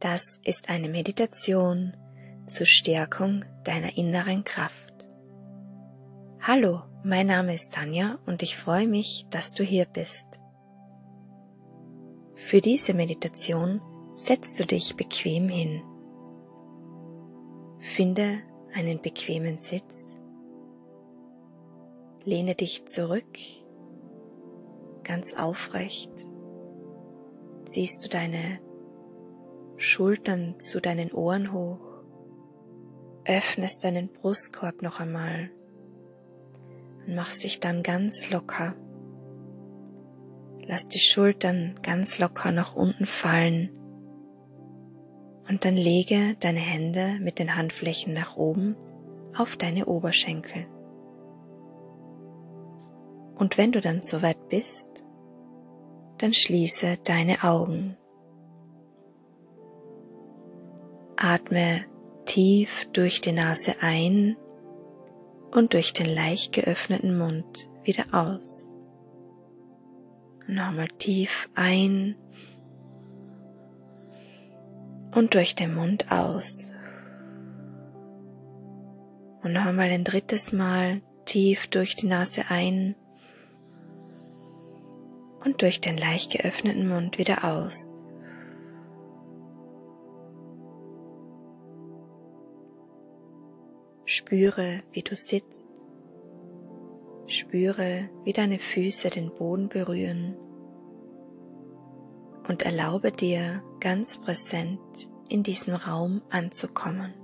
Das ist eine Meditation zur Stärkung deiner inneren Kraft. Hallo, mein Name ist Tanja und ich freue mich, dass du hier bist. Für diese Meditation setzt du dich bequem hin. Finde einen bequemen Sitz. Lehne dich zurück, ganz aufrecht. Ziehst du deine Schultern zu deinen Ohren hoch. Öffnest deinen Brustkorb noch einmal und machst dich dann ganz locker. Lass die Schultern ganz locker nach unten fallen und dann lege deine Hände mit den Handflächen nach oben auf deine Oberschenkel. Und wenn du dann soweit bist, dann schließe deine Augen. Atme tief durch die Nase ein und durch den leicht geöffneten Mund wieder aus. Nochmal tief ein und durch den Mund aus. Und nochmal ein drittes Mal tief durch die Nase ein und durch den leicht geöffneten Mund wieder aus. Spüre, wie du sitzt. Spüre, wie deine Füße den Boden berühren. Und erlaube dir ganz präsent in diesem Raum anzukommen.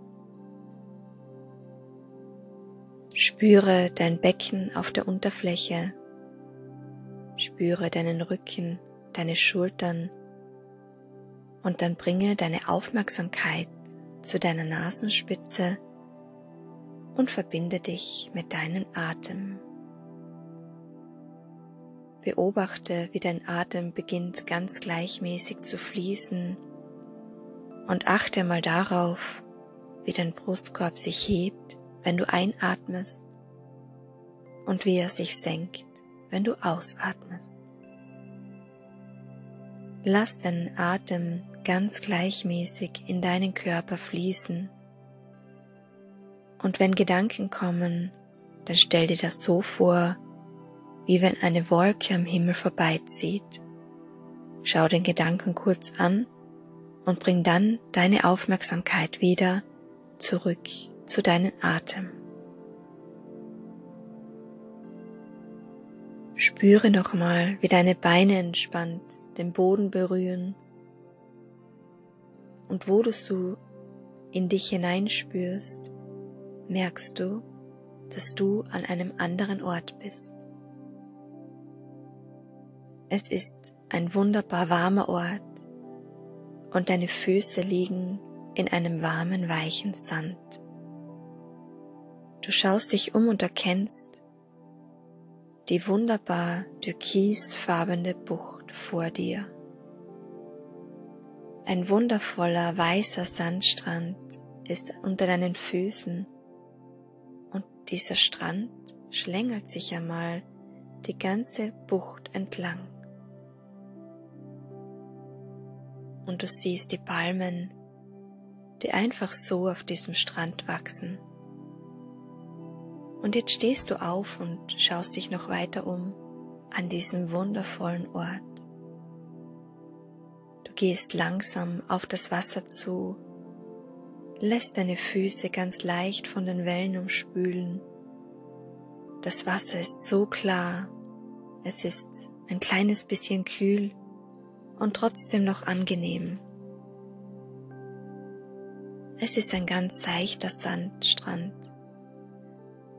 Spüre dein Becken auf der Unterfläche. Spüre deinen Rücken, deine Schultern und dann bringe deine Aufmerksamkeit zu deiner Nasenspitze und verbinde dich mit deinem Atem. Beobachte, wie dein Atem beginnt ganz gleichmäßig zu fließen und achte mal darauf, wie dein Brustkorb sich hebt, wenn du einatmest und wie er sich senkt, wenn du ausatmest. Lass deinen Atem ganz gleichmäßig in deinen Körper fließen und wenn Gedanken kommen, dann stell dir das so vor, wie wenn eine Wolke am Himmel vorbeizieht. Schau den Gedanken kurz an und bring dann deine Aufmerksamkeit wieder zurück zu deinem Atem. Spüre nochmal, wie deine Beine entspannt den Boden berühren und wo du so in dich hineinspürst, merkst du, dass du an einem anderen Ort bist. Es ist ein wunderbar warmer Ort und deine Füße liegen in einem warmen, weichen Sand. Du schaust dich um und erkennst die wunderbar türkisfarbene Bucht vor dir. Ein wundervoller weißer Sandstrand ist unter deinen Füßen dieser Strand schlängelt sich einmal die ganze Bucht entlang. Und du siehst die Palmen, die einfach so auf diesem Strand wachsen. Und jetzt stehst du auf und schaust dich noch weiter um an diesem wundervollen Ort. Du gehst langsam auf das Wasser zu lässt deine Füße ganz leicht von den Wellen umspülen. Das Wasser ist so klar, es ist ein kleines bisschen kühl und trotzdem noch angenehm. Es ist ein ganz seichter Sandstrand.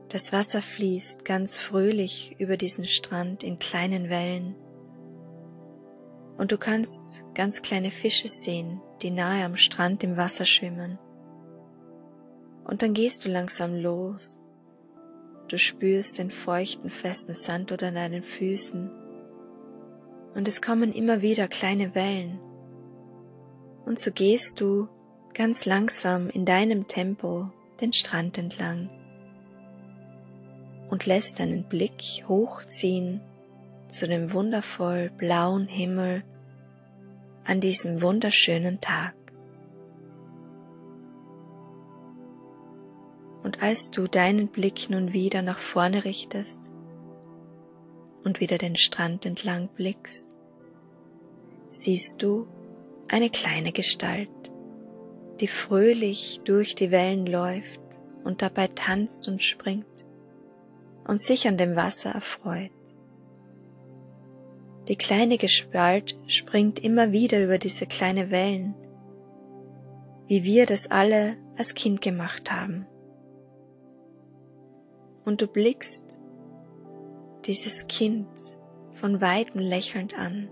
Das Wasser fließt ganz fröhlich über diesen Strand in kleinen Wellen. Und du kannst ganz kleine Fische sehen, die nahe am Strand im Wasser schwimmen. Und dann gehst du langsam los. Du spürst den feuchten, festen Sand unter deinen Füßen. Und es kommen immer wieder kleine Wellen. Und so gehst du ganz langsam in deinem Tempo den Strand entlang und lässt deinen Blick hochziehen zu dem wundervoll blauen Himmel an diesem wunderschönen Tag. Und als du deinen Blick nun wieder nach vorne richtest und wieder den Strand entlang blickst, siehst du eine kleine Gestalt, die fröhlich durch die Wellen läuft und dabei tanzt und springt und sich an dem Wasser erfreut. Die kleine Gestalt springt immer wieder über diese kleine Wellen, wie wir das alle als Kind gemacht haben. Und du blickst dieses Kind von weitem lächelnd an.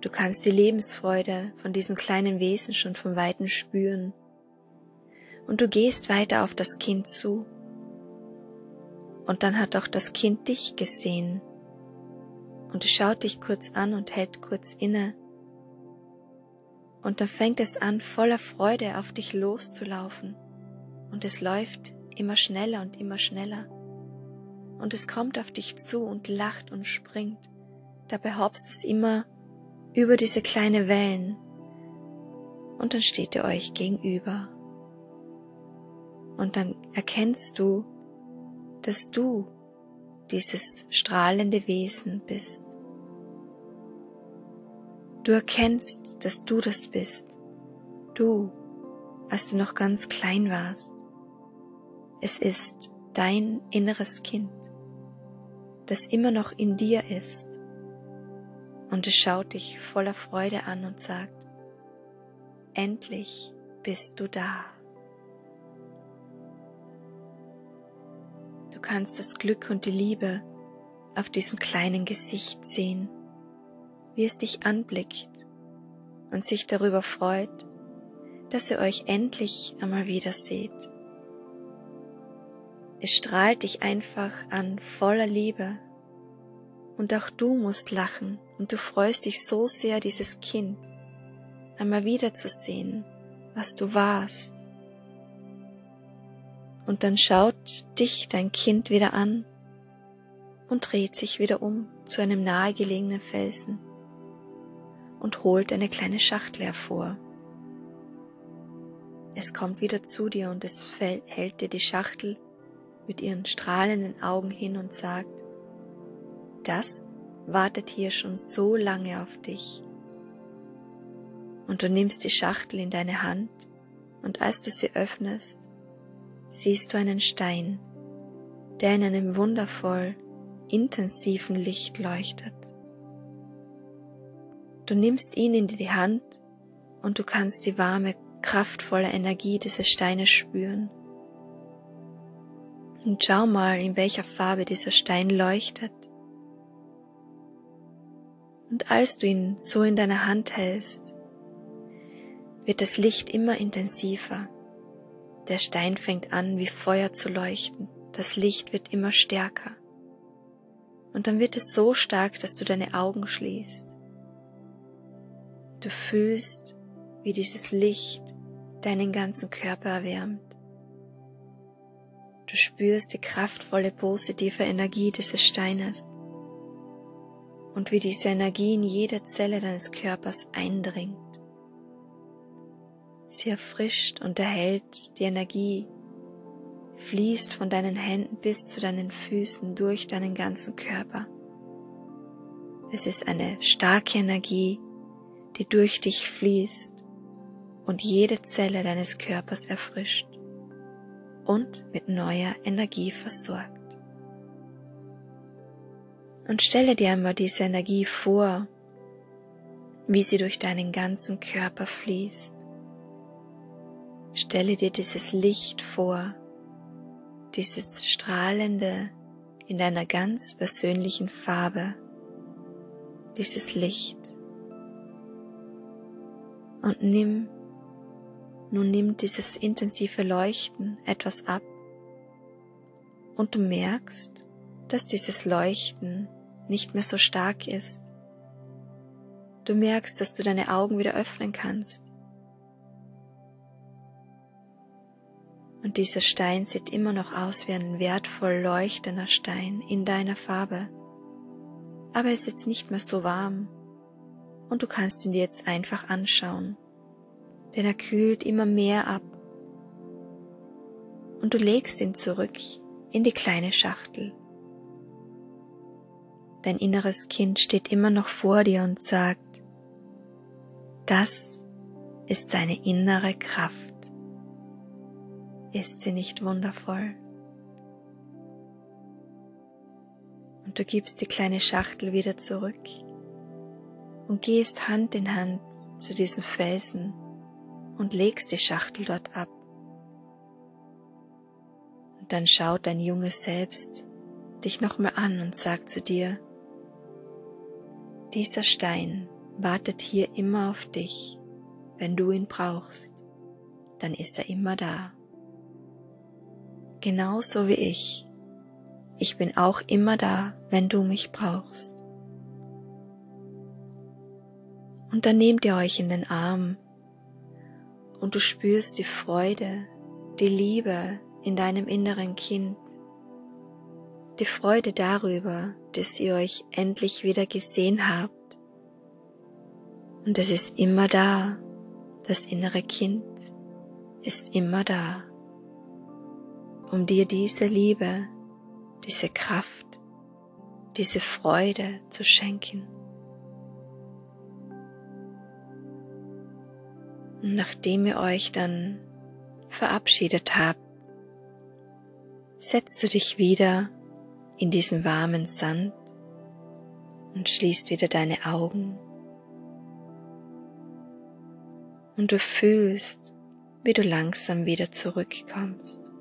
Du kannst die Lebensfreude von diesem kleinen Wesen schon von weitem spüren. Und du gehst weiter auf das Kind zu. Und dann hat auch das Kind dich gesehen. Und es schaut dich kurz an und hält kurz inne. Und dann fängt es an, voller Freude auf dich loszulaufen. Und es läuft immer schneller und immer schneller. Und es kommt auf dich zu und lacht und springt. Dabei hoppst es immer über diese kleine Wellen. Und dann steht ihr euch gegenüber. Und dann erkennst du, dass du dieses strahlende Wesen bist. Du erkennst, dass du das bist. Du, als du noch ganz klein warst. Es ist dein inneres Kind, das immer noch in dir ist. Und es schaut dich voller Freude an und sagt, endlich bist du da. Du kannst das Glück und die Liebe auf diesem kleinen Gesicht sehen, wie es dich anblickt und sich darüber freut, dass ihr euch endlich einmal wieder seht. Es strahlt dich einfach an voller Liebe. Und auch du musst lachen. Und du freust dich so sehr, dieses Kind einmal wiederzusehen, was du warst. Und dann schaut dich dein Kind wieder an und dreht sich wieder um zu einem nahegelegenen Felsen und holt eine kleine Schachtel hervor. Es kommt wieder zu dir und es hält dir die Schachtel mit ihren strahlenden Augen hin und sagt, das wartet hier schon so lange auf dich. Und du nimmst die Schachtel in deine Hand und als du sie öffnest, siehst du einen Stein, der in einem wundervoll intensiven Licht leuchtet. Du nimmst ihn in die Hand und du kannst die warme, kraftvolle Energie dieses Steines spüren. Und schau mal, in welcher Farbe dieser Stein leuchtet. Und als du ihn so in deiner Hand hältst, wird das Licht immer intensiver. Der Stein fängt an, wie Feuer zu leuchten. Das Licht wird immer stärker. Und dann wird es so stark, dass du deine Augen schließt. Du fühlst, wie dieses Licht deinen ganzen Körper erwärmt. Du spürst die kraftvolle, positive Energie dieses Steines und wie diese Energie in jede Zelle deines Körpers eindringt. Sie erfrischt und erhält die Energie, fließt von deinen Händen bis zu deinen Füßen durch deinen ganzen Körper. Es ist eine starke Energie, die durch dich fließt und jede Zelle deines Körpers erfrischt und mit neuer Energie versorgt. Und stelle dir einmal diese Energie vor, wie sie durch deinen ganzen Körper fließt Stelle dir dieses Licht vor, dieses strahlende in deiner ganz persönlichen Farbe, dieses Licht. Und nimm, nun nimm dieses intensive Leuchten etwas ab und du merkst, dass dieses Leuchten nicht mehr so stark ist. Du merkst, dass du deine Augen wieder öffnen kannst Und dieser Stein sieht immer noch aus wie ein wertvoll leuchtender Stein in deiner Farbe. Aber er ist jetzt nicht mehr so warm und du kannst ihn dir jetzt einfach anschauen, denn er kühlt immer mehr ab. und du legst ihn zurück in die kleine Schachtel. Dein inneres Kind steht immer noch vor dir und sagt, das ist deine innere Kraft. Ist sie nicht wundervoll? Und du gibst die kleine Schachtel wieder zurück und gehst Hand in Hand zu diesem Felsen und legst die Schachtel dort ab. Und dann schaut dein junges Selbst dich nochmal an und sagt zu dir, dieser Stein wartet hier immer auf dich. Wenn du ihn brauchst, dann ist er immer da. Genauso wie ich. Ich bin auch immer da, wenn du mich brauchst. Und dann nehmt ihr euch in den Arm und du spürst die Freude, die Liebe in deinem inneren Kind, die Freude darüber, dass ihr euch endlich wieder gesehen habt. Und es ist immer da, das innere Kind ist immer da, um dir diese Liebe, diese Kraft, diese Freude zu schenken. Und nachdem ihr euch dann verabschiedet habt, setzt du dich wieder in diesen warmen Sand und schließt wieder deine Augen. Und du fühlst, wie du langsam wieder zurückkommst,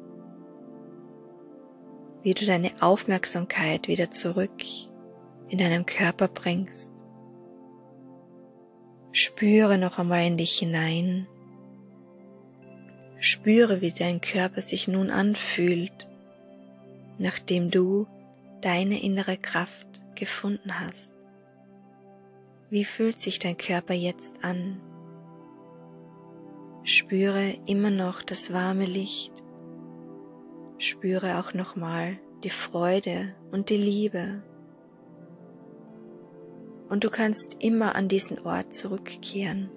wie du deine Aufmerksamkeit wieder zurück in deinem Körper bringst. Spüre noch einmal in dich hinein. Spüre, wie dein Körper sich nun anfühlt, nachdem du deine innere Kraft gefunden hast. Wie fühlt sich dein Körper jetzt an? Spüre immer noch das warme Licht. Spüre auch nochmal die Freude und die Liebe. Und du kannst immer an diesen Ort zurückkehren.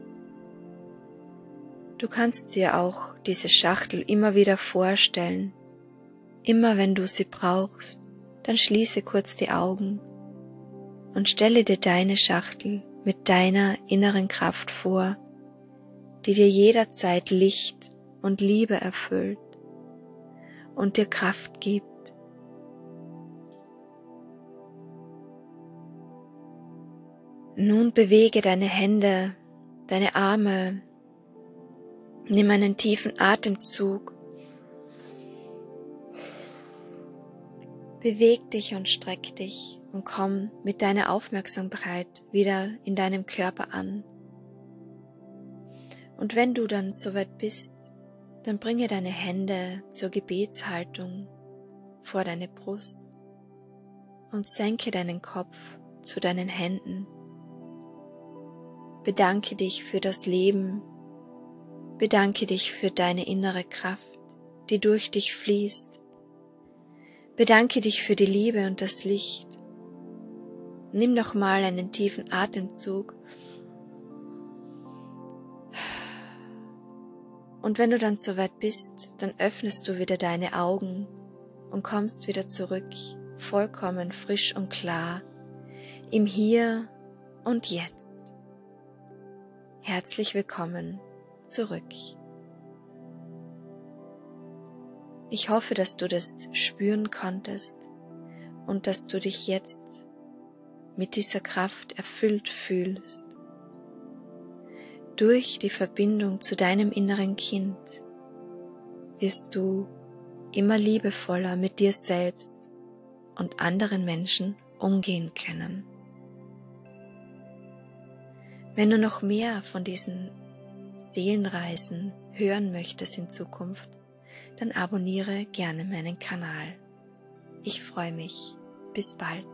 Du kannst dir auch diese Schachtel immer wieder vorstellen. Immer wenn du sie brauchst, dann schließe kurz die Augen und stelle dir deine Schachtel mit deiner inneren Kraft vor, die dir jederzeit Licht und Liebe erfüllt und dir Kraft gibt. Nun bewege deine Hände, deine Arme, nimm einen tiefen Atemzug Beweg dich und streck dich und komm mit deiner Aufmerksamkeit wieder in deinem Körper an. Und wenn du dann soweit bist, dann bringe deine Hände zur Gebetshaltung vor deine Brust und senke deinen Kopf zu deinen Händen. Bedanke dich für das Leben, bedanke dich für deine innere Kraft, die durch dich fließt Bedanke dich für die Liebe und das Licht. Nimm noch mal einen tiefen Atemzug. Und wenn du dann soweit bist, dann öffnest du wieder deine Augen und kommst wieder zurück, vollkommen frisch und klar, im Hier und Jetzt. Herzlich willkommen zurück. Ich hoffe, dass du das spüren konntest und dass du dich jetzt mit dieser Kraft erfüllt fühlst. Durch die Verbindung zu deinem inneren Kind wirst du immer liebevoller mit dir selbst und anderen Menschen umgehen können. Wenn du noch mehr von diesen Seelenreisen hören möchtest in Zukunft, dann abonniere gerne meinen Kanal. Ich freue mich. Bis bald.